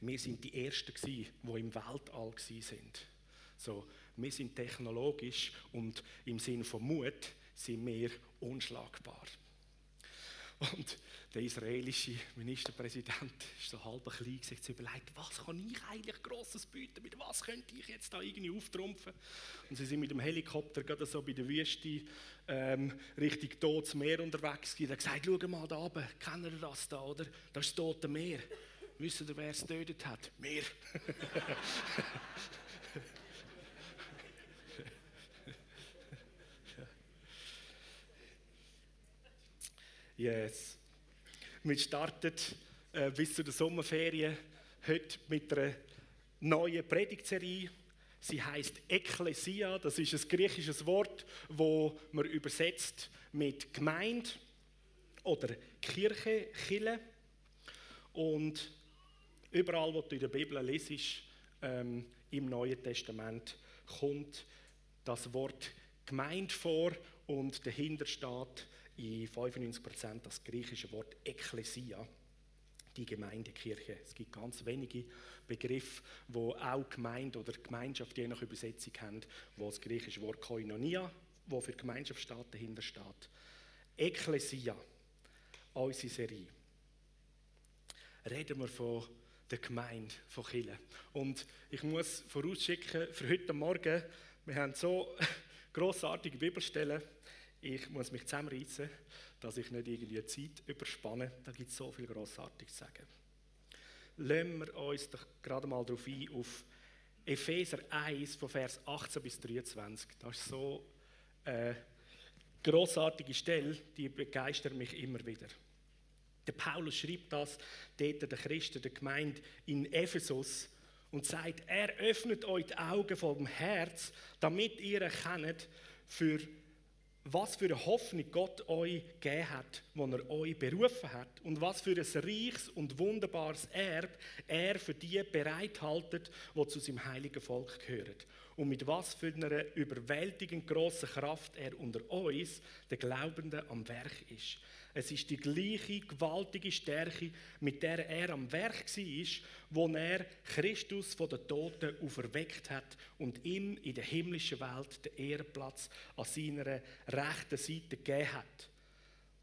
wir sind die Ersten gewesen, die im Weltall sind. So, wir sind technologisch und im Sinne von Mut sind wir unschlagbar. Und der israelische Ministerpräsident ist so halb klein sich zu überlegen, was kann ich eigentlich Grosses bieten, mit was könnte ich jetzt da irgendwie auftrumpfen. Und sie sind mit dem Helikopter gerade so bei der Wüste ähm, Richtung Totes Meer unterwegs gewesen. Er hat gesagt, schau mal da oben, kennt ihr das da, oder? Das ist das Tote Meer. Wisst ihr, wer es getötet hat? Meer. Yes. Wir starten äh, bis zu der Sommerferien heute mit einer neuen Predigtserie. Sie heißt Ekklesia. Das ist ein griechisches Wort, wo man übersetzt mit Gemeinde oder Kirche, Chille. Und überall, wo du in der Bibel lesest, ähm, im Neuen Testament, kommt das Wort Gemeinde vor und dahinter steht in 95% das griechische Wort Ekklesia, die Gemeindekirche. Es gibt ganz wenige Begriffe, wo auch Gemeinde oder Gemeinschaft je nach Übersetzung haben, wo das griechische Wort Koinonia, wo für Gemeinschaft steht, dahinter steht. Ekklesia, unsere Serie. Reden wir von der Gemeinde, von Chile. Und ich muss vorausschicken, für heute Morgen, wir haben so grossartige Bibelstellen, ich muss mich zusammenreißen, dass ich nicht irgendwie Zeit überspanne. Da gibt es so viel Grossartiges zu sagen. Lassen wir uns doch gerade mal darauf ein, auf Epheser 1, von Vers 18 bis 23. Das ist so eine grossartige Stelle, die begeistert mich immer wieder. Der Paulus schreibt das dort der Christen, der Gemeinde in Ephesus und sagt, er öffnet euch die Augen vom Herz, damit ihr erkennt, für was für eine Hoffnung Gott euch gegeben hat, wo er euch berufen hat und was für ein reiches und wunderbares Erb er für die bereithaltet, die zu seinem heiligen Volk gehören. Und mit was für einer überwältigend grossen Kraft er unter uns, den Glaubenden, am Werk ist. Es ist die gleiche gewaltige Stärke, mit der er am Werk war, wo er Christus von den Toten auferweckt hat und ihm in der himmlischen Welt den Ehrenplatz an seiner rechten Seite gegeben hat.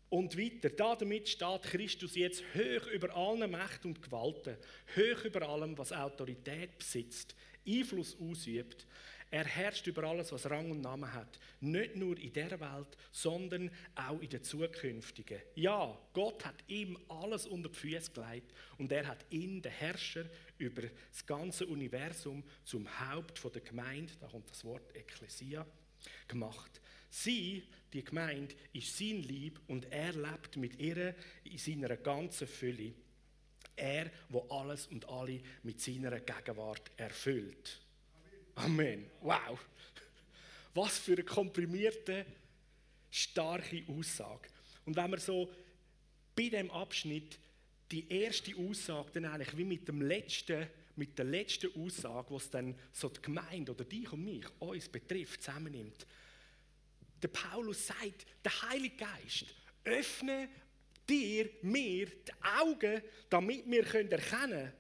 Und weiter, damit steht Christus jetzt hoch über allen Mächten und Gewalten, hoch über allem, was Autorität besitzt, Einfluss ausübt. Er herrscht über alles, was Rang und Namen hat. Nicht nur in der Welt, sondern auch in der zukünftigen. Ja, Gott hat ihm alles unter die Füße gelegt und er hat ihn, den Herrscher über das ganze Universum, zum Haupt der Gemeinde, da kommt das Wort Ekklesia, gemacht. Sie, die Gemeinde, ist sein Lieb und er lebt mit ihr in seiner ganzen Fülle. Er, wo alles und alle mit seiner Gegenwart erfüllt. Amen. Wow. Was für eine komprimierte, starke Aussage. Und wenn wir so bei dem Abschnitt die erste Aussage dann eigentlich wie mit dem letzten, mit der letzten Aussage, was dann so die Gemeinde oder dich und mich, uns betrifft, zusammennimmt. Der Paulus sagt, der Heilige Geist öffne dir, mir die Augen, damit wir erkennen können,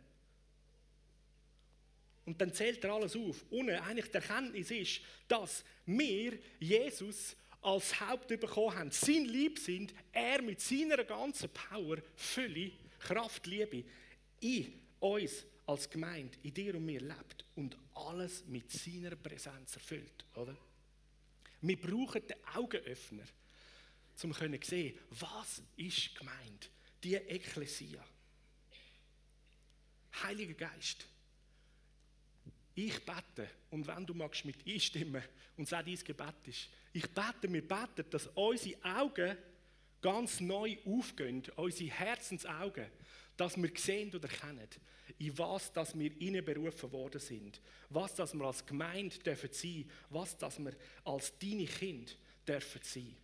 und dann zählt er alles auf. Und eigentlich die Erkenntnis ist, dass wir Jesus als Haupt bekommen haben, sein Lieb sind, er mit seiner ganzen Power, Fülle, Kraft, Liebe in uns als Gemeinde, in dir und mir lebt und alles mit seiner Präsenz erfüllt, oder? Wir brauchen den Augenöffner, um zu sehen, was ist gemeint, die Ekklesia. Heiliger Geist, ich bete, und wenn du magst mit einstimmen und sag, dein Gebet ist, ich bete, wir beten, dass unsere Augen ganz neu aufgehen, unsere Herzensaugen, dass wir sehen und erkennen, in was dass wir berufen worden sind, was dass wir als Gemeinde dürfen sein, was dass wir als deine Kind dürfen sein.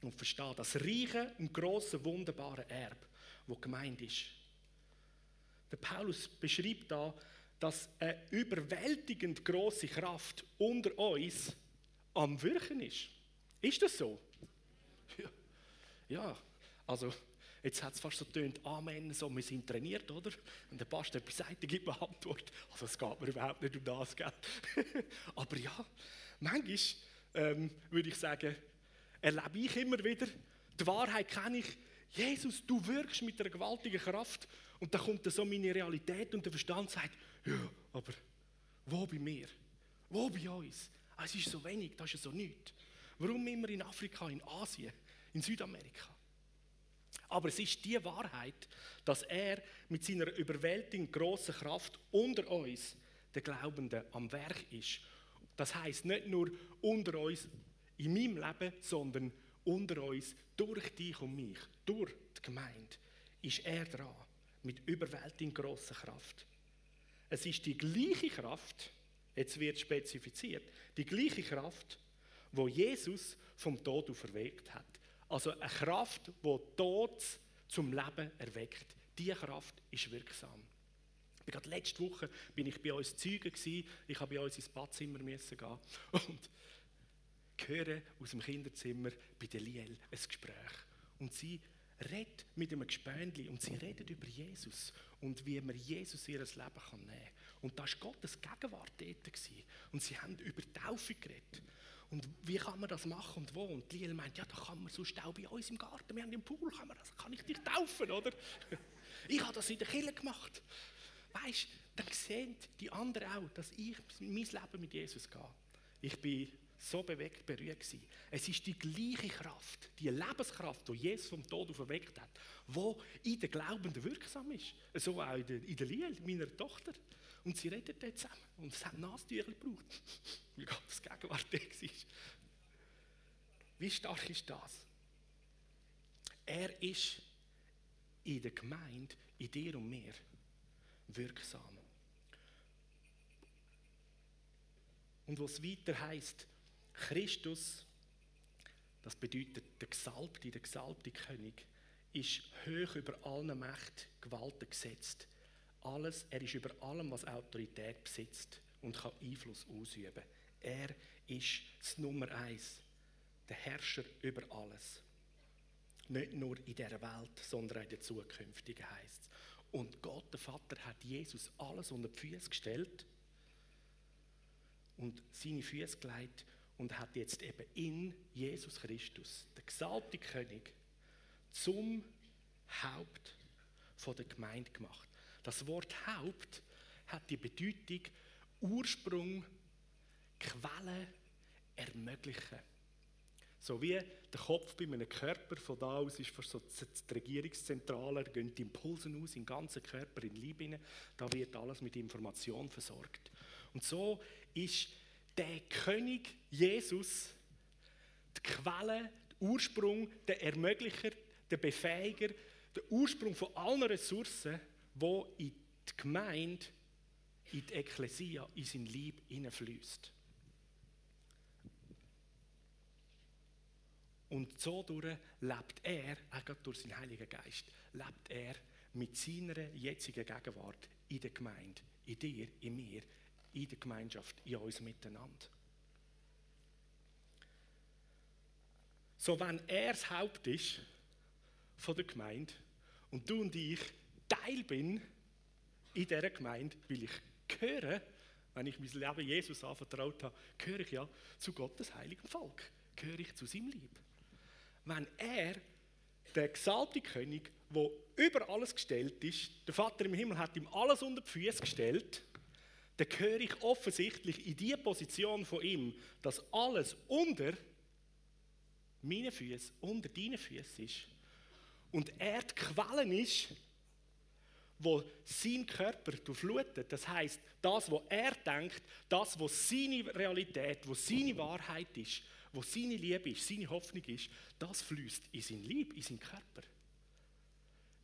Und verstehen, das reiche und große, wunderbare Erb, wo gemeint ist. Der Paulus beschreibt da, dass eine überwältigend große Kraft unter uns am Wirken ist. Ist das so? Ja, ja. also Jetzt hat es fast so tönt, Amen, so, wir sind trainiert, oder? Und der Pastor etwas sagt, gibt man Antwort. Also es geht mir überhaupt nicht um das, gell? Aber ja, manchmal ähm, würde ich sagen, erlebe ich immer wieder, die Wahrheit kenne ich, Jesus, du wirkst mit einer gewaltigen Kraft. Und dann kommt dann so meine Realität und der Verstand sagt, ja, aber wo bei mir? Wo bei uns? Ah, es ist so wenig, das ist so nichts. Warum immer in Afrika, in Asien, in Südamerika? Aber es ist die Wahrheit, dass er mit seiner überwältigend grossen Kraft unter uns, den Glaubenden, am Werk ist. Das heißt nicht nur unter uns in meinem Leben, sondern unter uns durch dich und mich, durch die Gemeinde, ist er dran mit überwältigend grosser Kraft. Es ist die gleiche Kraft, jetzt wird spezifiziert, die gleiche Kraft, wo Jesus vom Tod auferweckt hat. Also eine Kraft, die Tod zum Leben erweckt. Diese Kraft ist wirksam. Gerade letzte Woche bin ich bei uns Zeugen gewesen. Ich habe bei uns ins Badzimmer gehen und höre aus dem Kinderzimmer bei der Liel ein Gespräch. Und sie redet mit einem Gespöndli und sie redet über Jesus und wie man Jesus ihr Leben nehmen kann. Und da war Gottes Gegenwart dort. Gewesen. Und sie haben über Taufe geredet. Und wie kann man das machen und wo? Und Liel meint, ja, da kann man sonst auch bei uns im Garten, wir haben im Pool, kann, man das, kann ich dich taufen, oder? Ich habe das in der Kirche gemacht. Weißt du, dann sehen die anderen auch, dass ich mein Leben mit Jesus gehe. Ich bin so bewegt, berührt gewesen. Es ist die gleiche Kraft, die Lebenskraft, die Jesus vom Tod auferweckt hat, die in den Glaubenden wirksam ist. So auch in der, in Liel, meiner Tochter. Und sie reden dort zusammen. Und es hat Nasentücher gebraucht, weil Gottes Gegenwart da war. Wie stark ist das? Er ist in der Gemeinde, in dir und mir, wirksam. Und was weiter heißt, Christus, das bedeutet der Gesalbte, der gesalbte König, ist hoch über allen Mächten, Gewalten gesetzt. Alles, er ist über allem, was Autorität besitzt und kann Einfluss ausüben. Er ist das Nummer eins, der Herrscher über alles. Nicht nur in dieser Welt, sondern auch in der zukünftigen heißt es. Und Gott, der Vater, hat Jesus alles unter die Füße gestellt und seine Füße gelegt und hat jetzt eben in Jesus Christus, der gesalbte König, zum Haupt von der Gemeinde gemacht. Das Wort Haupt hat die Bedeutung Ursprung, Quelle, ermöglichen. So wie der Kopf bei einem Körper, von da aus ist fast so die Regierungszentrale, da gehen die Impulse aus den ganzen Körper, in Leib hinein, da wird alles mit Information versorgt. Und so ist der König Jesus die Quelle, der Ursprung, der Ermöglicher, der Befähiger, der Ursprung von allen Ressourcen, wo in die Gemeinde, in die Ekklesia, in sein Leib hineinfließt. Und so lebt er, auch durch seinen Heiligen Geist, lebt er mit seiner jetzigen Gegenwart in der Gemeinde, in dir, in mir, in der Gemeinschaft, in uns miteinander. So, wenn er das Haupt ist von der Gemeinde und du und ich Teil bin in dieser Gemeinde, weil ich gehöre, wenn ich mein Leben Jesus anvertraut habe, gehöre ich ja zu Gottes heiligen Volk, gehöre ich zu seinem Lieb. Wenn er, der gesalbte König, der über alles gestellt ist, der Vater im Himmel hat ihm alles unter die Füße gestellt, dann gehöre ich offensichtlich in die Position von ihm, dass alles unter meinen Füßen, unter deinen Füßen ist. Und er die Quelle ist, wo sein Körper durchflutet. Das heißt, das, was er denkt, das, was seine Realität, was seine Wahrheit ist, wo seine Liebe ist, seine Hoffnung ist, das fließt in sein Lieb, in seinen Körper.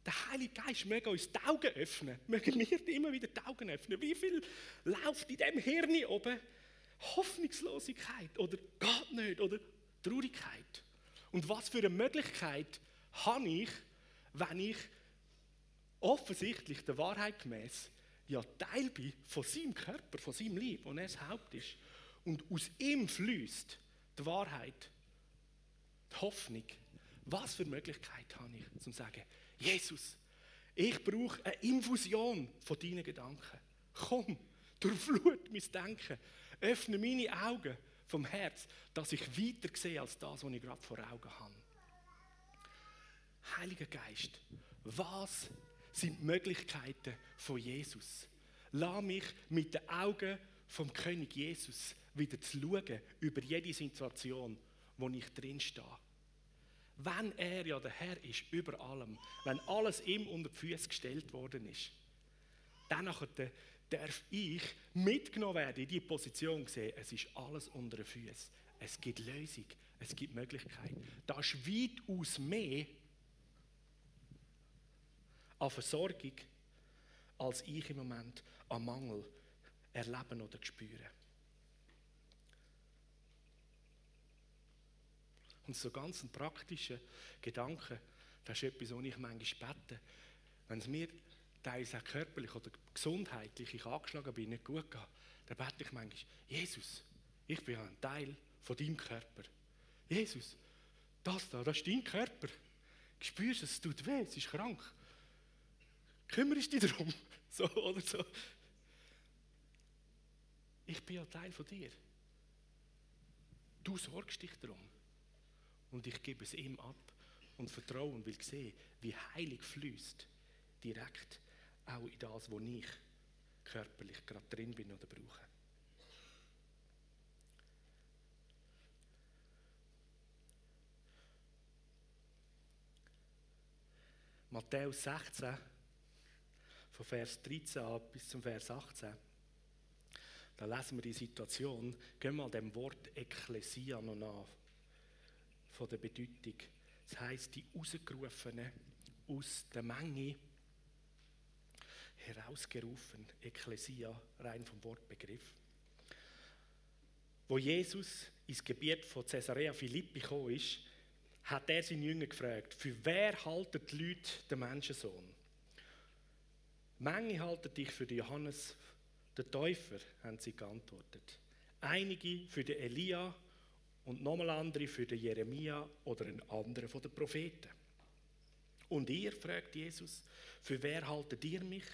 Der Heilige Geist möge uns die Augen öffnen, möge mir immer wieder die Augen öffnen. Wie viel läuft in dem Hirn oben Hoffnungslosigkeit oder geht nicht oder Traurigkeit? Und was für eine Möglichkeit habe ich, wenn ich offensichtlich der Wahrheit gemäß ja Teil bin von seinem Körper, von seinem Leben und er das Haupt ist. Und aus ihm fließt die Wahrheit, die Hoffnung. Was für eine Möglichkeit habe ich, zum zu sagen, Jesus, ich brauche eine Infusion von deinen Gedanken. Komm, durchflut mein Denken. Öffne meine Augen vom Herz, dass ich weiter sehe als das, was ich gerade vor Augen habe. Heiliger Geist, was sind die Möglichkeiten von Jesus? Lass mich mit den Augen vom König Jesus wieder zu schauen über jede Situation, wo ich drin stehe. Wenn er ja der Herr ist über allem, wenn alles ihm unter die Füße gestellt worden ist, dann darf ich mitgenommen werden in die Position sehen, es ist alles unter den Füßen. Es gibt Lösung, es gibt Möglichkeiten. Das ist weitaus mehr an Versorgung, als ich im Moment an Mangel erleben oder spüren. Und so ganz ein praktischer Gedanke, das ist etwas, was ich manchmal bete. Wenn es mir teilweise auch körperlich oder gesundheitlich ich angeschlagen bin, nicht gut geht, dann bete ich manchmal, Jesus, ich bin ein Teil von deinem Körper. Jesus, das da, das ist dein Körper. Du spürst es, es tut weh, es ist krank. Kümmerst dich darum? So oder so. Ich bin ja Teil von dir. Du sorgst dich darum. Und ich gebe es ihm ab und vertraue und will sehen, wie heilig fließt direkt auch in das, wo ich körperlich gerade drin bin oder brauche. Matthäus 16, von Vers 13 an bis zum Vers 18. Da lesen wir die Situation. Gehen wir mal dem Wort Ekklesia noch nach von der Bedeutung. Das heißt die Ausgerufenen aus der Menge herausgerufen, Ekklesia, rein vom Wortbegriff. Wo Jesus ins Gebiet von Caesarea Philippi gekommen ist, hat er seinen Jünger gefragt, für wer halten die Leute den Menschensohn? Menge halten dich für Johannes, den Täufer, haben sie geantwortet. Einige für den Elia und nochmal andere für den Jeremia oder einen anderen von den Propheten. Und ihr, fragt Jesus, für wer haltet ihr mich?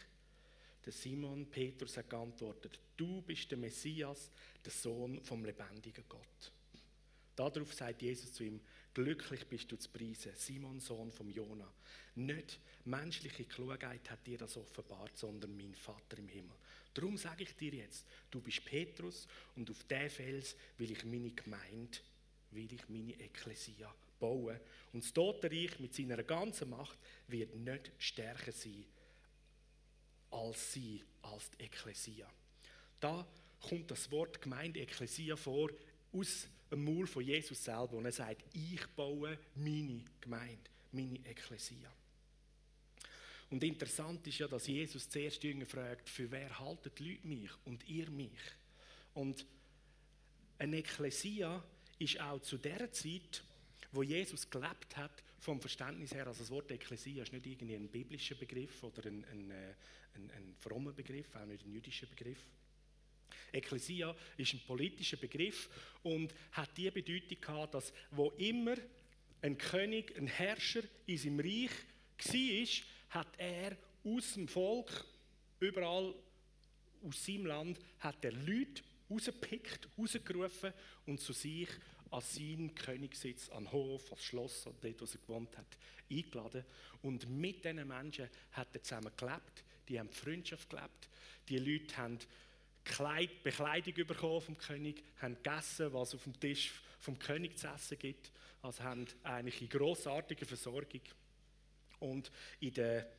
Der Simon Petrus hat geantwortet, du bist der Messias, der Sohn vom lebendigen Gott. Darauf sagt Jesus zu ihm, glücklich bist du zu preisen, Simon, Sohn vom Jona. Nicht menschliche Klugheit hat dir das offenbart, sondern mein Vater im Himmel. Darum sage ich dir jetzt, du bist Petrus und auf diesen Fels will ich meine Gemeinde, will ich meine Ekklesia bauen. Und das Totenreich mit seiner ganzen Macht wird nicht stärker sein als sie, als die Ekklesia. Da kommt das Wort Gemeinde, Ekklesia vor, aus dem Maul von Jesus selber. Und er sagt, ich baue meine Gemeinde, meine Ekklesia. Und interessant ist ja, dass Jesus zuerst Jünger fragt, für wer halten die Leute mich und ihr mich? Und eine Ekklesia ist auch zu der Zeit, wo Jesus gelebt hat, vom Verständnis her, also das Wort Ekklesia ist nicht irgendwie ein biblischer Begriff oder ein, ein, äh, ein, ein frommer Begriff, auch nicht ein jüdischer Begriff. Ekklesia ist ein politischer Begriff und hat die Bedeutung gehabt, dass wo immer ein König, ein Herrscher in seinem Reich war, hat er aus dem Volk, überall aus seinem Land, hat er Leute rausgepickt, rausgerufen und zu sich an seinen Königssitz, an den Hof, ans Schloss, dort, wo er gewohnt hat, eingeladen. Und mit diesen Menschen hat er zusammen gelebt, die haben Freundschaft gelebt, die Leute haben Kleid, Bekleidung bekommen vom König, haben gegessen, was auf dem Tisch vom König zu essen gibt, also haben eigentlich eine grossartige Versorgung und in der,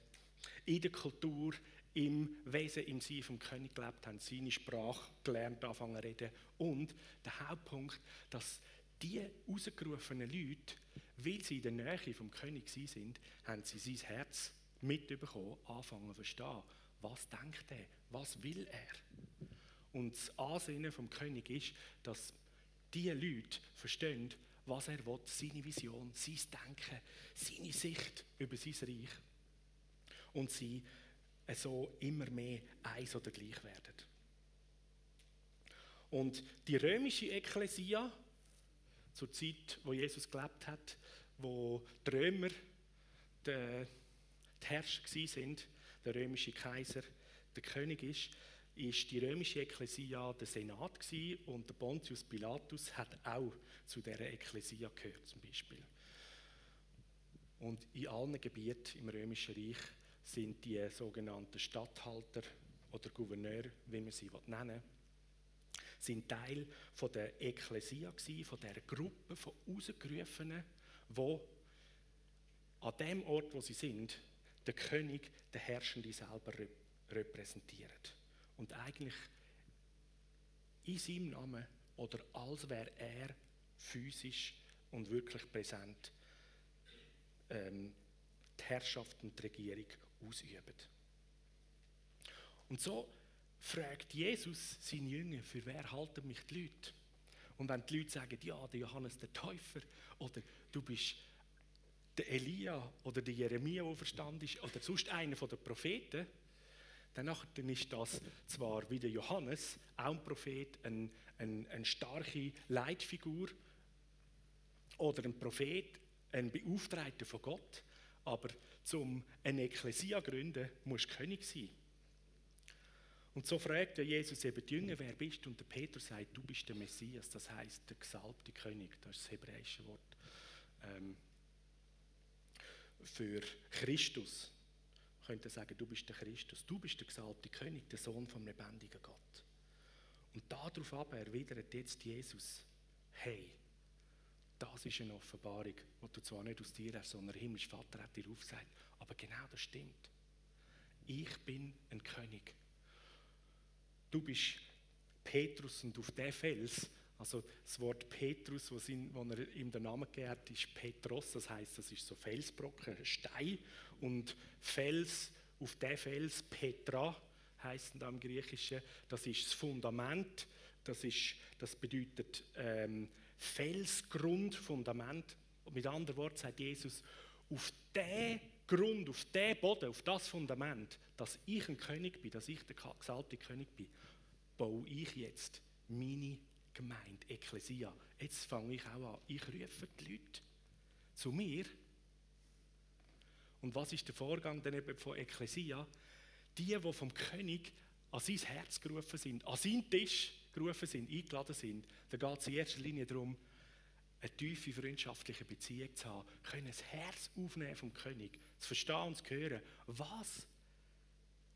in der Kultur, im Wesen, im Sein vom König gelebt haben, seine Sprache gelernt, anfangen zu reden. Und der Hauptpunkt, dass die rausgerufenen Leute, weil sie in der Nähe vom König sind, haben sie sein Herz mitbekommen, anfangen zu verstehen. Was denkt er? Was will er? Und das Ansinnen vom König ist, dass die Leute verstehen, was er will, seine Vision, sein Denken, seine Sicht über sein Reich. Und sie so immer mehr eins oder gleich werden. Und die römische Ekklesia, zur Zeit, wo Jesus gelebt hat, wo die Römer den, die Herrscher sind, der römische Kaiser der König ist, ist die römische Ekklesia der Senat gewesen, und der Pontius Pilatus hat auch zu dieser Ekklesia gehört zum Beispiel. Und in allen Gebieten im römischen Reich sind die sogenannten Statthalter oder Gouverneur, wie man sie nennen will, sind Teil von der Ekklesia gewesen, von der Gruppe von Ausgerufenen, wo an dem Ort, wo sie sind, der König, der Herrschende selber repräsentiert und eigentlich in seinem Namen oder als wäre er physisch und wirklich präsent ähm, die Herrschaft und die Regierung ausübt. Und so fragt Jesus seine Jünger, für wer halten mich die Leute? Und wenn die Leute sagen, ja, der Johannes der Täufer oder du bist der Elia oder der Jeremia, der verstanden ist, oder sonst einer der Propheten, dann ist das zwar wie der Johannes, auch ein Prophet, ein, ein, eine starke Leitfigur oder ein Prophet, ein Beauftragter von Gott, aber zum eine Ekklesia gründen, musst du König sein. Und so fragt Jesus eben die Jünger, wer bist du? Und der Petrus sagt, du bist der Messias, das heißt der gesalbte König, das ist das hebräische Wort ähm, für Christus könnte sagen, du bist der Christus, du bist der gesalbte König, der Sohn vom lebendigen Gott. Und darauf aber erwidert jetzt Jesus, hey, das ist eine Offenbarung, die du zwar nicht aus dir hast, sondern der himmlische Vater hat dir aufgesagt, aber genau das stimmt. Ich bin ein König. Du bist Petrus und auf der Fels, also das Wort Petrus, was er ihm den Namen gegeben ist Petros, das heißt, das ist so Felsbrocken, Stein. Und Fels, auf der Fels, Petra, heißt da im Griechischen, das ist das Fundament, das, ist, das bedeutet ähm, Felsgrund, Fundament. Mit anderen Worten sagt Jesus, auf den Grund, auf den Boden, auf das Fundament, dass ich ein König bin, dass ich der gesalbte König bin, baue ich jetzt meine Gemeinde, Ekklesia. Jetzt fange ich auch an. Ich rufe die Leute zu mir und was ist der Vorgang dann eben von Ekklesia? Die, die vom König an sein Herz gerufen sind, an seinen Tisch gerufen sind, eingeladen sind, da geht es in erster Linie darum, eine tiefe freundschaftliche Beziehung zu haben, können das Herz aufnehmen vom König, zu verstehen und zu hören, was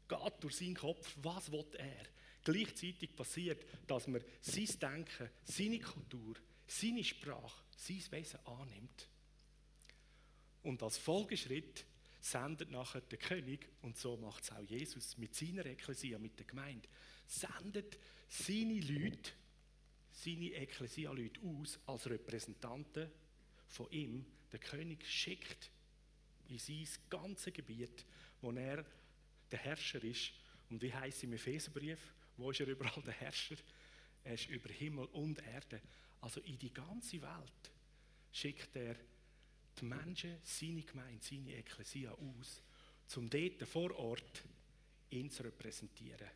geht durch seinen Kopf, was will er. Gleichzeitig passiert, dass man sein Denken, seine Kultur, seine Sprache, sein Wesen annimmt. Und als Folgeschritt sendet nachher der König, und so macht es auch Jesus mit seiner Ekklesia, mit der Gemeinde, sendet seine Leute, seine Ekklesia-Leute aus als Repräsentanten von ihm. Der König schickt in sein ganzes Gebiet, wo er der Herrscher ist. Und wie heißt es im Epheserbrief? Wo ist er überall der Herrscher? Er ist über Himmel und Erde. Also in die ganze Welt schickt er die Menschen, seine Gemeinde, seine Ekklesia aus, um dort vor Ort ihn zu repräsentieren.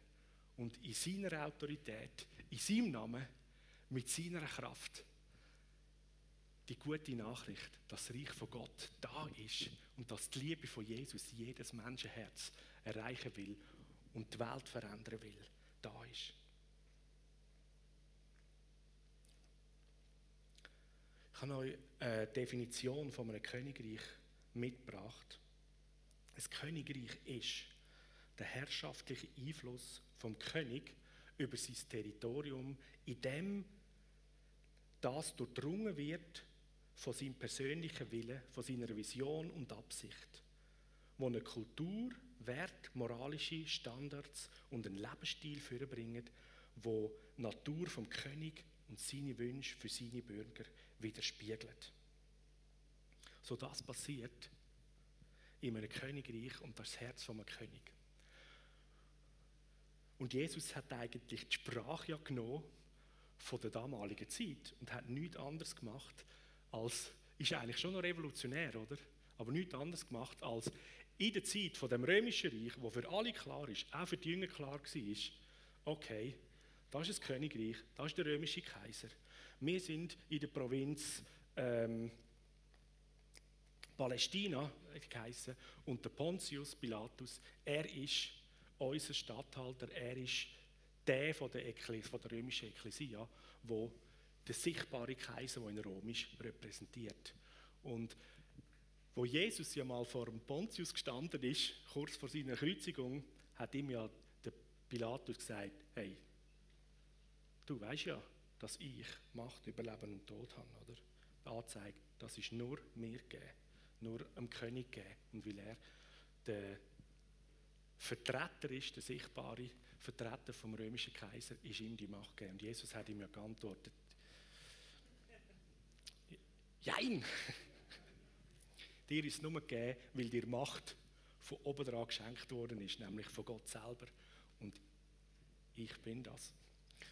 Und in seiner Autorität, in seinem Namen, mit seiner Kraft, die gute Nachricht, dass das Reich von Gott da ist und dass die Liebe von Jesus jedes Menschenherz erreichen will und die Welt verändern will, da ist. Ich habe euch eine Definition von einem Königreich mitgebracht. Ein Königreich ist der herrschaftliche Einfluss vom König über sein Territorium, in dem das durchdrungen wird von seinem persönlichen Willen, von seiner Vision und Absicht, wo eine Kultur, Wert, moralische Standards und einen Lebensstil vorbringen, wo die Natur vom König und seine Wünsche für seine Bürger widerspiegelt. So das passiert in einem Königreich und das Herz von einem König. Und Jesus hat eigentlich die Sprache ja genommen von der damaligen Zeit und hat nichts anderes gemacht als, ist eigentlich schon noch revolutionär, oder? Aber nichts anderes gemacht als in der Zeit von dem römischen Reich, wo für alle klar ist, auch für die Jünger klar war, okay, das ist das Königreich, das ist der römische Kaiser. Wir sind in der Provinz ähm, Palästina geheißen und der Pontius Pilatus, er ist unser Statthalter, er ist der von der, Ekklesia, von der römischen Ekklesia, wo der sichtbare Kaiser, der in Rom ist, repräsentiert. Und wo Jesus ja mal vor dem Pontius gestanden ist, kurz vor seiner Kreuzigung, hat ihm ja der Pilatus gesagt: Hey, du weißt ja, dass ich Macht über Leben und Tod habe, oder? Die Anzeige, das ist nur mir gegeben, nur dem König gegeben. Und weil er der Vertreter ist, der sichtbare Vertreter vom römischen Kaiser, ist ihm die Macht gegeben. Und Jesus hat ihm ja geantwortet: Jein! Dir ist es nur gegeben, weil dir Macht von oben dran geschenkt worden ist, nämlich von Gott selber. Und ich bin das.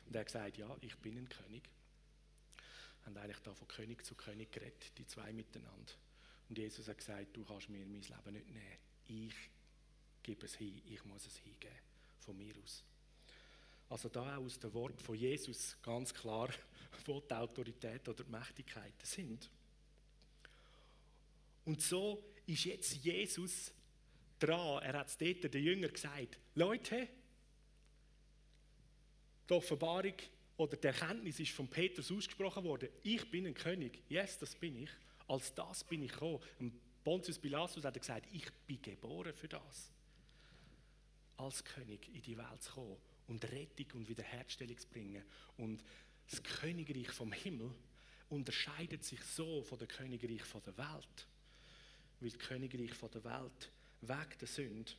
Und er hat gesagt, ja, ich bin ein König. Und eigentlich da von König zu König geredet, die zwei miteinander. Und Jesus hat gesagt, du kannst mir mein Leben nicht nehmen. Ich gebe es hin, ich muss es hingeben, von mir aus. Also da aus dem Wort von Jesus ganz klar, wo die Autorität oder die Mächtigkeiten sind. Und so ist jetzt Jesus dran. Er hat es dort den Jüngern gesagt: Leute, die Offenbarung oder die Erkenntnis ist von Petrus ausgesprochen worden. Ich bin ein König. Yes, das bin ich. Als das bin ich gekommen. Und Pontius Pilatus hat gesagt: Ich bin geboren für das. Als König in die Welt zu kommen und Rettung und Wiederherstellung zu bringen. Und das Königreich vom Himmel unterscheidet sich so von dem Königreich von der Welt weil das Königreich der Welt weg der Sünde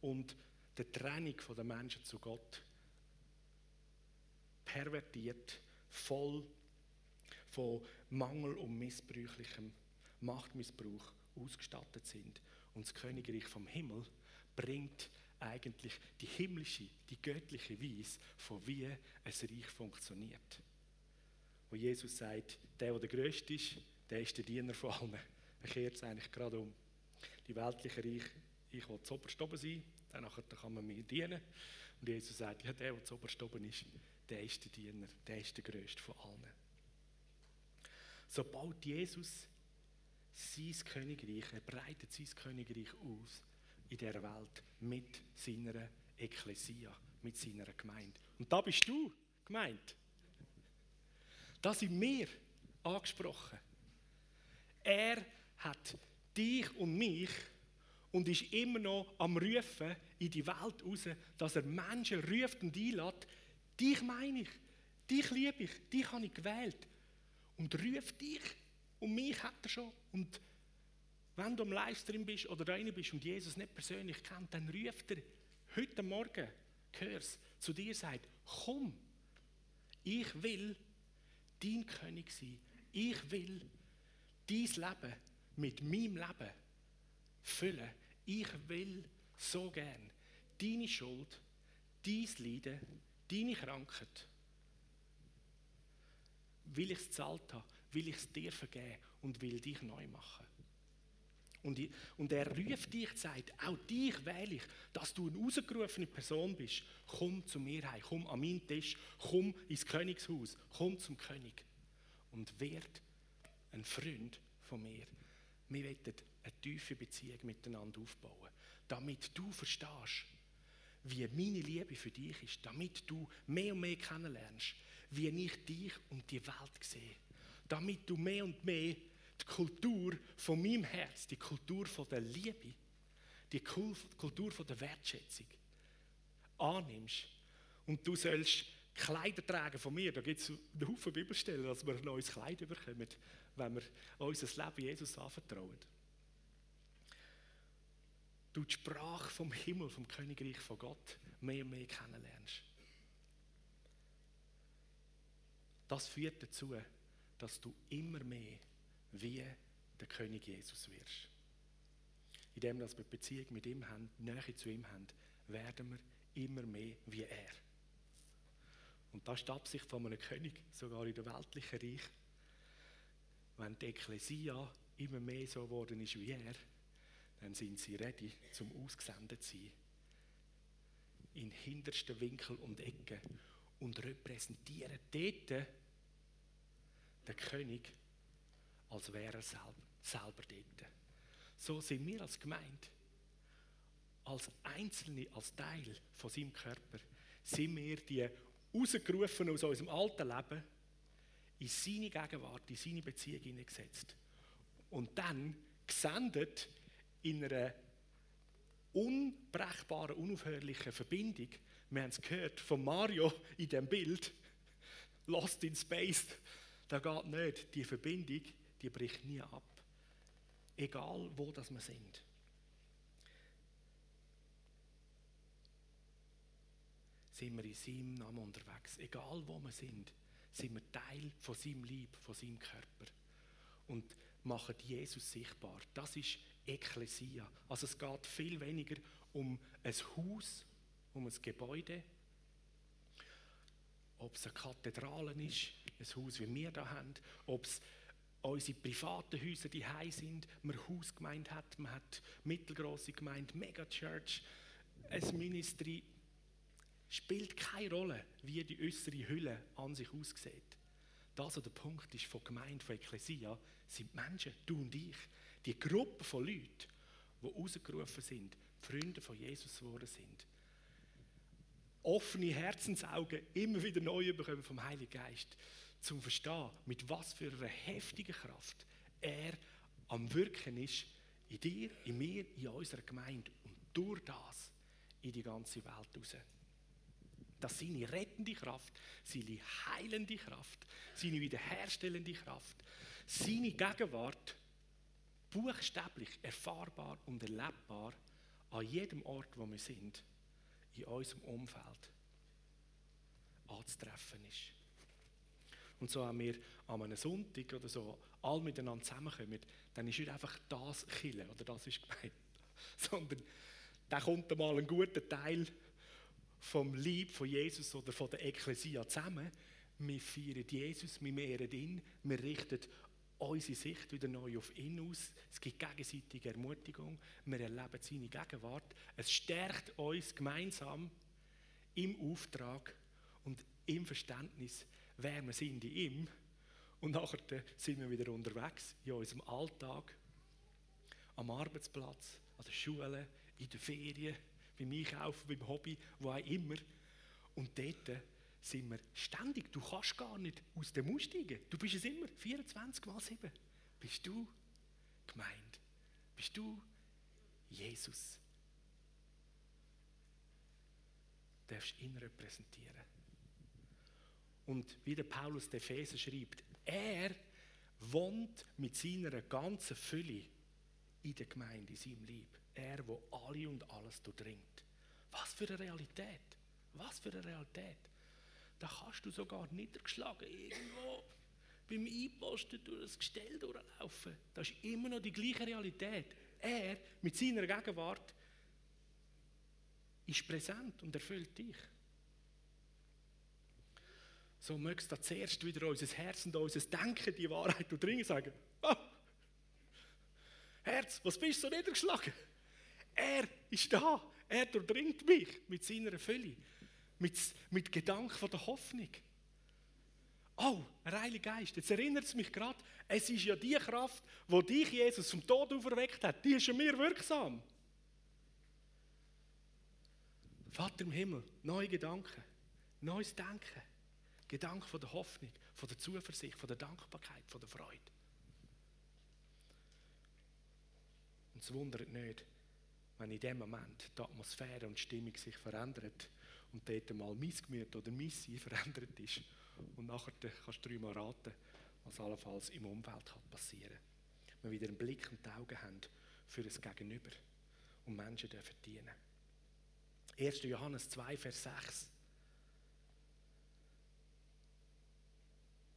und der Trennung der Menschen zu Gott pervertiert, voll von Mangel und missbräuchlichem Machtmissbrauch ausgestattet sind. Und das Königreich vom Himmel bringt eigentlich die himmlische, die göttliche Weise, von wie ein Reich funktioniert. Wo Jesus sagt, der, der der Größte ist, der ist der Diener von allen. Kehrt es eigentlich gerade um. Die weltliche Reich, ich will zuoberst oben sein, dann kann man mir dienen. Und Jesus sagt, ja, der, der zuoberst oben ist, der ist der Diener, der ist der Größte von allen. So baut Jesus sein Königreich, er breitet sein Königreich aus in der Welt mit seiner Ekklesia, mit seiner Gemeinde. Und da bist du gemeint. Da sind wir angesprochen. Er hat dich und mich und ist immer noch am Rufen in die Welt raus, dass er Menschen ruft und einlädt. Dich meine ich, dich liebe ich, dich habe ich gewählt. Und ruft dich und mich hat er schon. Und wenn du am Livestream bist oder da bist und Jesus nicht persönlich kennt, dann ruft er heute Morgen, hörst zu dir sagt, komm, ich will dein König sein. Ich will dein Leben mit meinem Leben füllen. Ich will so gern deine Schuld, dein Leiden, deine Krankheit, will ich es zahlt haben, will ich es dir vergeben und will dich neu machen. Und, ich, und er ruft dich, sagt, auch dich wähle ich, dass du eine rausgerufene Person bist. Komm zu mir heim, komm an meinen Tisch, komm ins Königshaus, komm zum König und werd ein Freund von mir. Wir wollen eine tiefe Beziehung miteinander aufbauen, damit du verstehst, wie meine Liebe für dich ist, damit du mehr und mehr kennenlernst, wie ich dich und die Welt sehe, damit du mehr und mehr die Kultur von meinem Herz, die Kultur von der Liebe, die Kultur von der Wertschätzung annimmst und du sollst Kleider tragen von mir. Da gibt es einen Haufen Bibelstellen, dass wir ein neues Kleid bekommen, wenn wir unser Leben Jesus anvertrauen. Du die Sprache vom Himmel, vom Königreich von Gott mehr und mehr kennenlernst. Das führt dazu, dass du immer mehr wie der König Jesus wirst. Indem wir Beziehung mit ihm haben, Nähe zu ihm haben, werden wir immer mehr wie er. Und das ist die Absicht von einem König, sogar in der weltlichen Reich. Wenn die Ekklesia immer mehr so geworden ist wie er, dann sind sie ready, zum ausgesendet sein. In hintersten Winkel und Ecken und repräsentieren dort den König, als wäre er selber, selber dort. so sind wir als Gemeinde, als Einzelne, als Teil von seinem Körper, sind wir die rausgerufen aus unserem alten Leben, in seine Gegenwart, in seine Beziehung hineingesetzt. Und dann gesendet in einer unbrechbaren, unaufhörlichen Verbindung. Wir haben es gehört von Mario in dem Bild, Lost in Space. Da geht nicht. Die Verbindung, die bricht nie ab. Egal wo das wir sind. Sind wir in seinem Namen unterwegs. Egal wo wir sind, sind wir Teil von seinem Lieb, von seinem Körper. Und machen Jesus sichtbar. Das ist Ekklesia. Also es geht viel weniger um ein Haus, um ein Gebäude, ob es eine Kathedrale ist, ein Haus wie wir da haben, ob es unsere privaten Häuser die sind, man Hausgemeinde hat, man hat mittelgroße Gemeinde, Megachurch, ein Ministry, spielt keine Rolle, wie die äußere Hülle an sich aussieht. Das, was der Punkt ist von Gemeinde, von Ekklesia, sind Menschen, du und ich, die Gruppe von Leuten, die rausgerufen sind, Freunde von Jesus geworden sind. Offene Herzensaugen immer wieder neu bekommen vom Heiligen Geist, zum Verstehen, mit was für einer heftigen Kraft er am Wirken ist, in dir, in mir, in unserer Gemeinde und durch das in die ganze Welt raus. Dass seine rettende Kraft, seine heilende Kraft, seine wiederherstellende Kraft, seine Gegenwart buchstäblich erfahrbar und erlebbar an jedem Ort, wo wir sind, in unserem Umfeld anzutreffen ist. Und so haben wir an einem Sonntag oder so alle miteinander zusammenkommen, dann ist nicht einfach das Kille oder das ist gemeint, sondern da kommt einmal ein guter Teil vom Lieb von Jesus oder von der Ekklesia zusammen. Wir feiern Jesus, wir mehren ihn, wir richten unsere Sicht wieder neu auf ihn aus. Es gibt gegenseitige Ermutigung. Wir erleben seine Gegenwart. Es stärkt uns gemeinsam im Auftrag und im Verständnis, wer wir sind in ihm. Und nachher sind wir wieder unterwegs in unserem Alltag, am Arbeitsplatz, an der Schule, in der Ferien, beim Einkaufen, beim Hobby, wo auch immer. Und dort sind wir ständig. Du kannst gar nicht aus dem aussteigen. Du bist es immer, 24 mal 7. Bist du gemeint? Bist du Jesus? Du darfst ihn repräsentieren. Und wie der Paulus der Epheser schreibt, er wohnt mit seiner ganzen Fülle in der Gemeinde, in seinem Lieb. Er, wo alle und alles durchdringt. Was für eine Realität! Was für eine Realität! Da kannst du sogar niedergeschlagen irgendwo beim Einposten durch das Gestell durchlaufen. Das ist immer noch die gleiche Realität. Er mit seiner Gegenwart ist präsent und erfüllt dich. So möchtest du zuerst wieder unser Herz und unser Denken, die Wahrheit und dringend sagen: oh, Herz, was bist du so niedergeschlagen? Er ist da, er durchdringt mich mit seiner Fülle mit, mit Gedanken der Hoffnung. Oh, ein Heiliger Geist, jetzt erinnert es mich gerade, es ist ja die Kraft, die dich, Jesus, vom Tod auferweckt hat, die ist ja mir wirksam. Vater im Himmel, neue Gedanken, neues Denken, Gedanken von der Hoffnung, von der Zuversicht, von der Dankbarkeit, von der Freude. Und es wundert nicht, wenn in dem Moment die Atmosphäre und die Stimmung sich verändert und dort mal mein Gemüt oder mein Sein verändert ist. Und nachher kannst du dreimal raten, was allenfalls im Umfeld kann passieren kann. Wir wieder einen Blick und die Augen haben für das Gegenüber und Menschen dürfen dienen. 1. Johannes 2, Vers 6.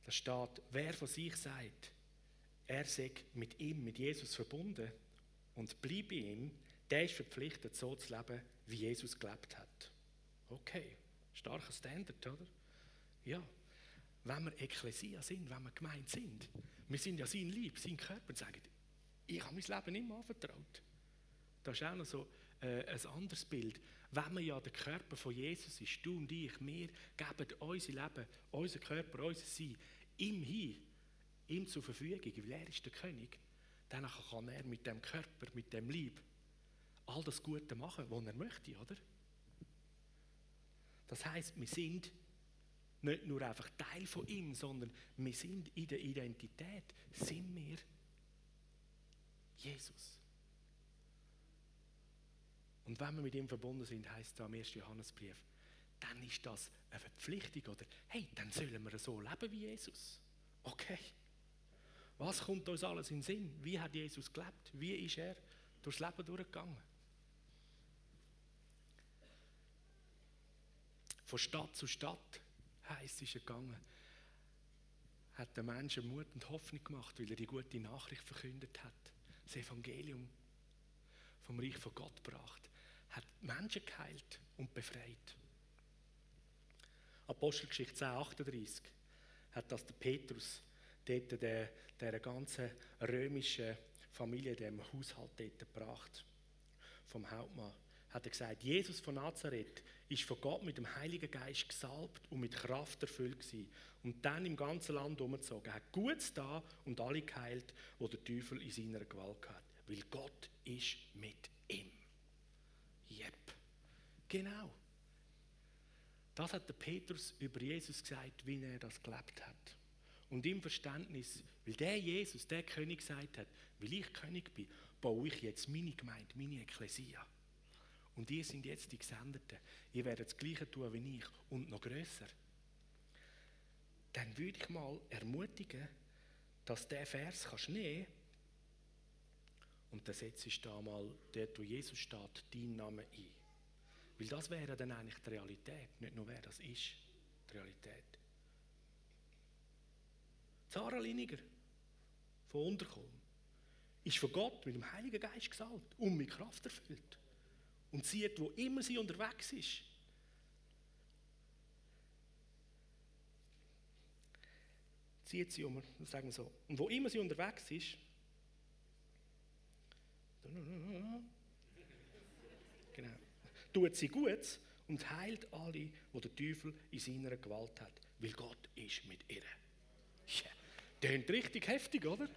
Da steht, wer von sich sagt, er sei mit ihm, mit Jesus verbunden und bleibe ihm, der ist verpflichtet, so zu leben, wie Jesus gelebt hat. Okay, starker Standard, oder? Ja, wenn wir Ekklesia sind, wenn wir gemeint sind, wir sind ja sein Lieb, sein Körper, und sagen, ich habe mein Leben immer anvertraut. Das ist auch noch so äh, ein anderes Bild. Wenn man ja der Körper von Jesus ist, du und ich, wir geben unser Leben, unser Körper, unser Sein ihm hin, ihm zur Verfügung, weil er ist der König, dann kann er mit dem Körper, mit dem Lieb, all das Gute machen, was er möchte, oder? Das heißt, wir sind nicht nur einfach Teil von ihm, sondern wir sind in der Identität, sind wir Jesus. Und wenn wir mit ihm verbunden sind, heißt es im 1. Johannesbrief, dann ist das eine Verpflichtung, oder? Hey, dann sollen wir so leben wie Jesus. Okay. Was kommt uns alles in den Sinn? Wie hat Jesus gelebt? Wie ist er durchs Leben durchgegangen? Von Stadt zu Stadt heißt ist er gegangen. Hat den Menschen Mut und Hoffnung gemacht, weil er die gute Nachricht verkündet hat. Das Evangelium vom Reich von Gott gebracht. Hat Menschen geheilt und befreit. Apostelgeschichte 10, 38 hat das der Petrus dort der, der ganzen römischen Familie, dem Haushalt dort gebracht. Vom Hauptmann. Hat er gesagt, Jesus von Nazareth ist von Gott mit dem Heiligen Geist gesalbt und mit Kraft erfüllt gewesen. Und dann im ganzen Land umgezogen. Hat Gutes da und alle geheilt, wo der Teufel in seiner Gewalt hat. Weil Gott ist mit ihm. Jep. Genau. Das hat der Petrus über Jesus gesagt, wie er das gelebt hat. Und im Verständnis, weil der Jesus, der König gesagt hat, weil ich König bin, baue ich jetzt meine Gemeinde, meine Ekklesia. Und ihr sind jetzt die Gesendeten. Ihr werdet das Gleiche tun wie ich und noch größer. Dann würde ich mal ermutigen, dass der Vers kannst nehmen und dann setzt du da mal dort, wo Jesus steht, deinen Namen ein. Weil das wäre dann eigentlich die Realität, nicht nur wer das ist, die Realität. Sarah Liniger von Unterkolm ist von Gott mit dem Heiligen Geist gesalbt und mit Kraft erfüllt. Und sieht, wo immer sie unterwegs ist. Zieht sie um, sagen wir so. Und wo immer sie unterwegs ist, genau, tut sie gut und heilt alle, wo der Teufel in seiner Gewalt hat. Weil Gott ist mit ihr. Yeah. Tönt richtig heftig, oder?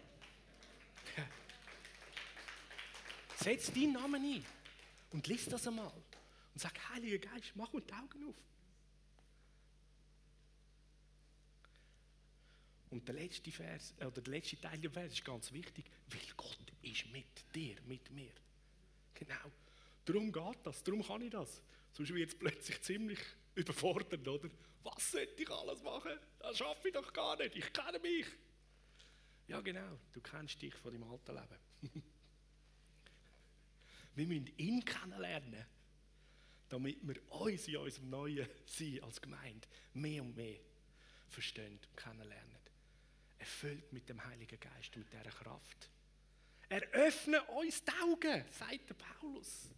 Setz deinen Namen ein und lies das einmal. Und sag, Heiliger Geist, mach mir die Augen auf. Und der letzte, Vers, oder der letzte Teil des Vers ist ganz wichtig, weil Gott ist mit dir, mit mir. Genau. Darum geht das, darum kann ich das. Sonst wird es plötzlich ziemlich überfordert, oder? Was sollte ich alles machen? Das schaffe ich doch gar nicht. Ich kenne mich. Ja, genau. Du kennst dich von deinem alten Leben. wir müssen ihn kennenlernen, damit wir uns in unserem neuen Sein als Gemeinde mehr und mehr verstehen und kennenlernen. Erfüllt mit dem Heiligen Geist, mit dieser Kraft. Eröffne uns die Augen, sagt der Paulus.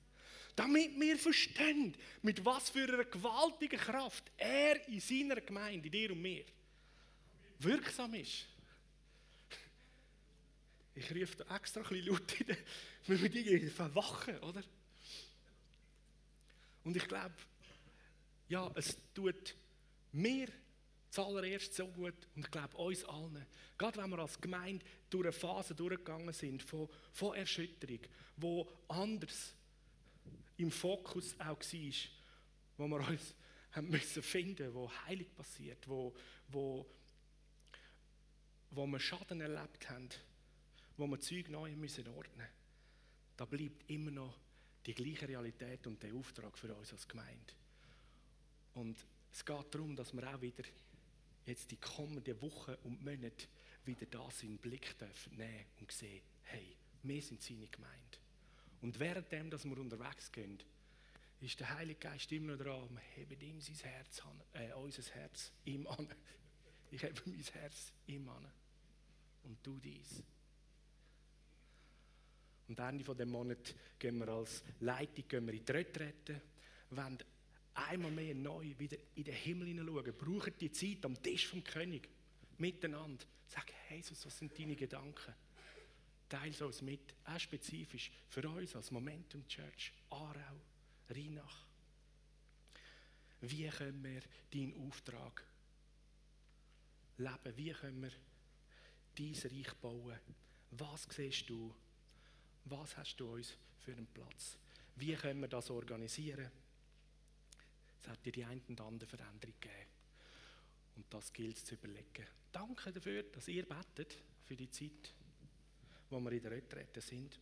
Damit wir verstehen, mit was für einer gewaltigen Kraft er in seiner Gemeinde, in dir und mir, wirksam ist. Ich rufe da extra ein bisschen laut in wir müssen irgendwie verwachen, oder? Und ich glaube, ja, es tut mir zuallererst so gut und ich glaube uns allen. Gerade wenn wir als Gemeinde durch eine Phase durchgegangen sind von, von Erschütterung, wo anders im Fokus auch war, wo wir uns haben müssen finden, wo Heilig passiert, wo, wo, wo wir Schaden erlebt haben, wo wir Zeug neu müssen ordnen. Da bleibt immer noch die gleiche Realität und der Auftrag für uns als Gemeinde. Und es geht darum, dass wir auch wieder jetzt die kommenden Wochen und Monate wieder das in den Blick dürfen nehmen und sehen, hey, wir sind seine Gemeinde. Und währenddem, dass wir unterwegs gehen, ist der Heilige Geist immer noch dran, wir heben ihm sein Herz an, äh, unser Herz ihm an. Ich hebe mein Herz ihm an. Und du dies. Und Ende von dem Monat gehen wir als Leitung gehen wir in die Retrette, wollen einmal mehr neu wieder in den Himmel hineinschauen, brauchen die Zeit am Tisch vom König miteinander. Sag, Jesus, was sind deine Gedanken? Teil uns mit, auch spezifisch für uns als Momentum Church, Aarau, Rheinach. Wie können wir deinen Auftrag leben? Wie können wir dein Reich bauen? Was siehst du? Was hast du uns für einen Platz? Wie können wir das organisieren? Es hat dir die eine und andere Veränderung gegeben. Und das gilt es zu überlegen. Danke dafür, dass ihr betet für die Zeit, wo wir in der Retrette sind.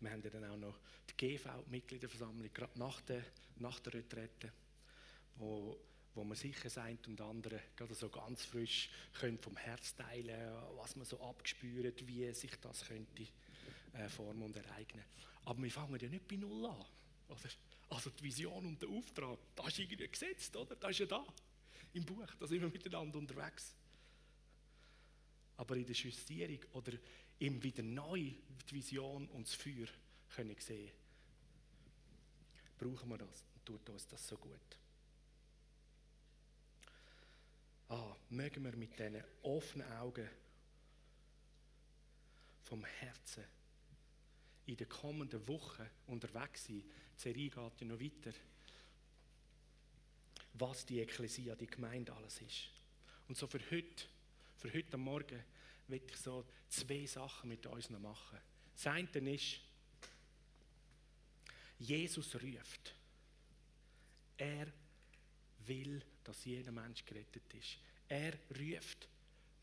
Wir haben ja dann auch noch die GV-Mitgliederversammlung, gerade nach der, nach der Retrette, wo, wo man sicher sein und andere gerade so ganz frisch können vom Herz teilen was man so abgespürt, wie sich das könnte äh, formen und ereignen. Aber wir fangen ja nicht bei Null an. Oder? Also die Vision und der Auftrag, das ist irgendwie gesetzt, oder? Das ist ja da, im Buch, da sind wir miteinander unterwegs. Aber in der Justierung oder im wieder neu die Vision und das Feuer können sehen, brauchen wir das und tut uns das so gut. Ah, mögen wir mit diesen offenen Augen vom Herzen in den kommenden Wochen unterwegs sein. Die Serie geht ja noch weiter. Was die Ekklesia, die Gemeinde alles ist. Und so für heute, für heute Morgen, möchte ich so zwei Sachen mit uns noch machen. Das eine ist, Jesus ruft. Er will, dass jeder Mensch gerettet ist. Er ruft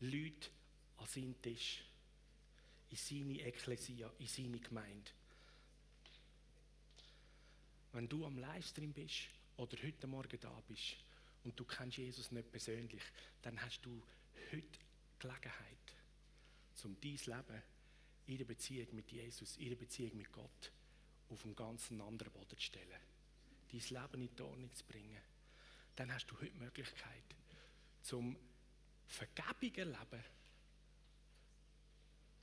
Leute an seinen Tisch in seine Ekklesia, in seine Gemeinde. Wenn du am Livestream bist oder heute Morgen da bist und du kennst Jesus nicht persönlich, dann hast du heute Gelegenheit, um dein Leben in der Beziehung mit Jesus, in der Beziehung mit Gott auf einen ganz anderen Boden zu stellen. Dein Leben in die Ordnung zu bringen. Dann hast du heute die Möglichkeit, zum Vergebung erleben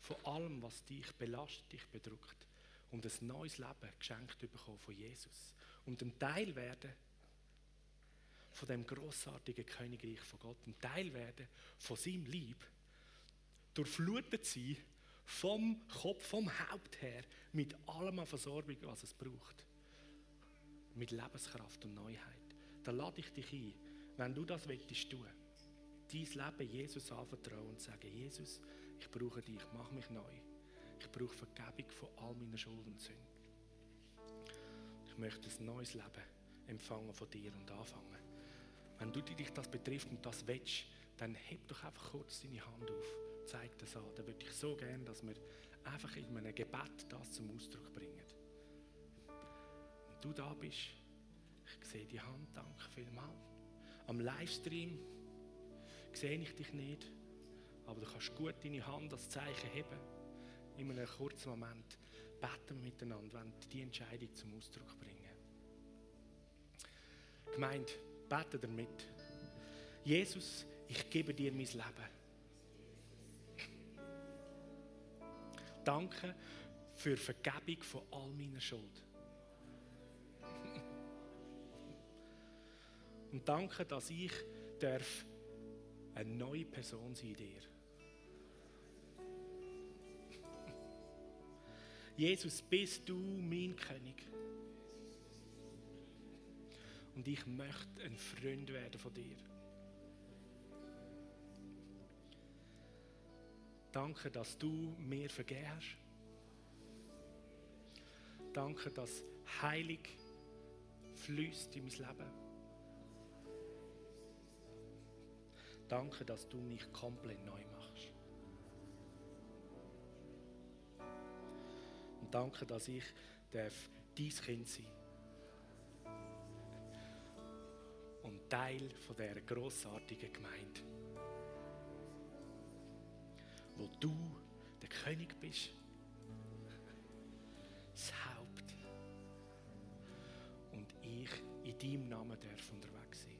von allem, was dich belastet, dich bedrückt. Und ein neues Leben geschenkt bekommen von Jesus. Und ein Teil werden von dem großartigen Königreich von Gott. Ein Teil werden von seinem Lieb. Durchflutet sein vom Kopf, vom Haupt her, mit allem an Versorgung, was es braucht. Mit Lebenskraft und Neuheit. Da lade ich dich ein, wenn du das willst tun, dein Leben Jesus anvertrauen und sagen, Jesus, ich brauche dich, mach mich neu. Ich brauche Vergebung von all meinen Schulden und Sünden. Ich möchte ein neues Leben empfangen von dir und anfangen. Wenn du dich das betrifft und das willst, dann heb doch einfach kurz deine Hand auf. Zeig das an. Dann würde ich so gerne, dass wir einfach in einem Gebet das zum Ausdruck bringen. Und du da bist, sehe die Hand, danke vielmals. Am Livestream sehe ich dich nicht. Aber du kannst gut deine Hand als Zeichen heben. In einem kurzen Moment beten wir miteinander, wenn die Entscheidung zum Ausdruck bringen. Gemeint, bete damit. Jesus, ich gebe dir mein Leben. Danke für Vergebung von all meiner Schuld. Und danke, dass ich darf eine neue Person sein dir. Jesus, bist du mein König. Und ich möchte ein Freund werden von dir. Danke, dass du mir vergeben hast. Danke, dass heilig fließt in mein Leben. Danke, dass du mich komplett neu machst. Und danke, dass ich darf dein Kind sein und Teil von dieser grossartigen Gemeinde, wo du der König bist, das Haupt und ich in deinem Namen darf unterwegs sein.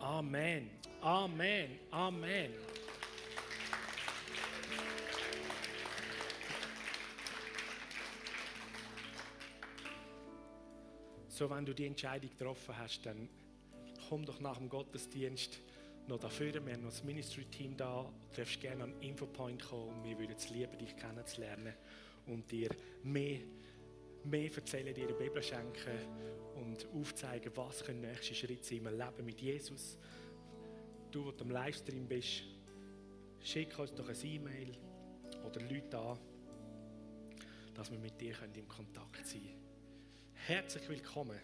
Amen, Amen, Amen. So, wenn du die Entscheidung getroffen hast, dann komm doch nach dem Gottesdienst noch dafür. Wir haben noch das Ministry-Team da. Du darfst gerne an Infopoint kommen. Wir würden es lieben, dich kennenzulernen und dir mehr, mehr erzählen, dir eine Bibel schenken und aufzeigen, was können nächste Schritte sein im Leben mit Jesus. du, der am Livestream bist, schick uns doch ein E-Mail oder Leute an, dass wir mit dir in Kontakt sein können. Herzlich willkommen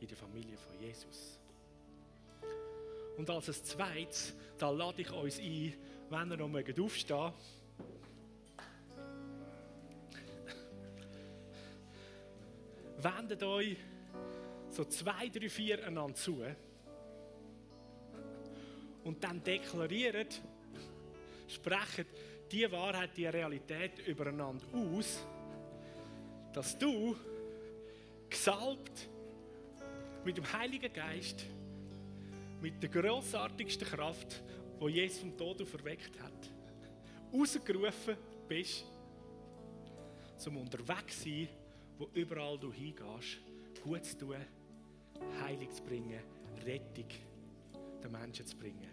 in der Familie von Jesus. Und als zweites, da lade ich uns ein, wenn ihr noch aufstehen mögt, wendet euch so zwei, drei, vier einander zu. Und dann deklariert, sprechen die Wahrheit, die Realität übereinander aus, dass du gesalbt mit dem Heiligen Geist, mit der grossartigsten Kraft, wo Jesus vom Tod verweckt hat, rausgerufen bist, zum unterwegs sein, wo überall du hingehst, gut zu tun, Heilig zu bringen, Rettung den Menschen zu bringen.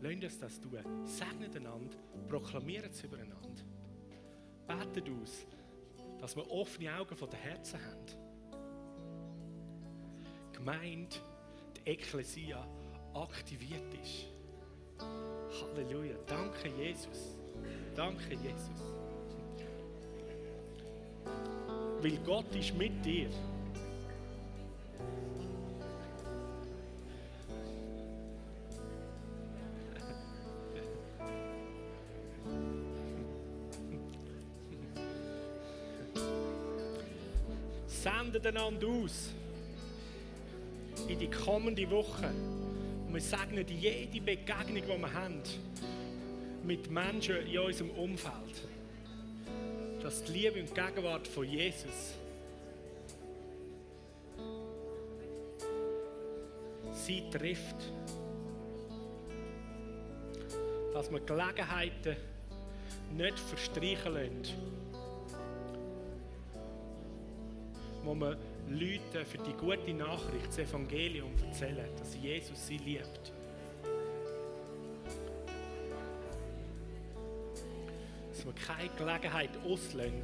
Lasst uns das tun. Segnet einander, proklamiert es übereinander. Betet aus, dass wir offene Augen von den Herzen haben. Gemeint, die Ekklesia aktiviert ist. Halleluja. Danke, Jesus. Danke, Jesus. Weil Gott ist mit dir. sendet einander aus in die kommende Woche. Und wir segnen jede Begegnung, die wir haben, mit Menschen in unserem Umfeld. Dass die Liebe und die Gegenwart von Jesus sie trifft. Dass wir Gelegenheiten nicht verstreichen lassen wo man Leuten für die gute Nachricht, das Evangelium erzählen, dass Jesus sie liebt. Dass man keine Gelegenheit auslösen,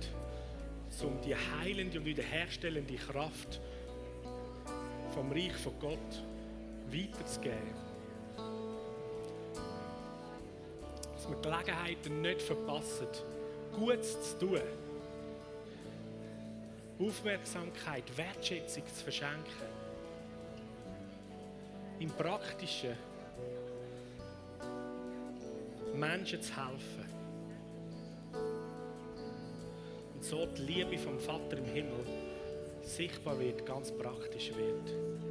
um die heilende und wiederherstellende Kraft vom Reich von Gott weiterzugeben. Dass wir Gelegenheiten nicht verpassen, Gutes zu tun. Aufmerksamkeit, Wertschätzung zu verschenken. Im Praktischen Menschen zu helfen. So die Liebe vom Vater im Himmel sichtbar wird, ganz praktisch wird.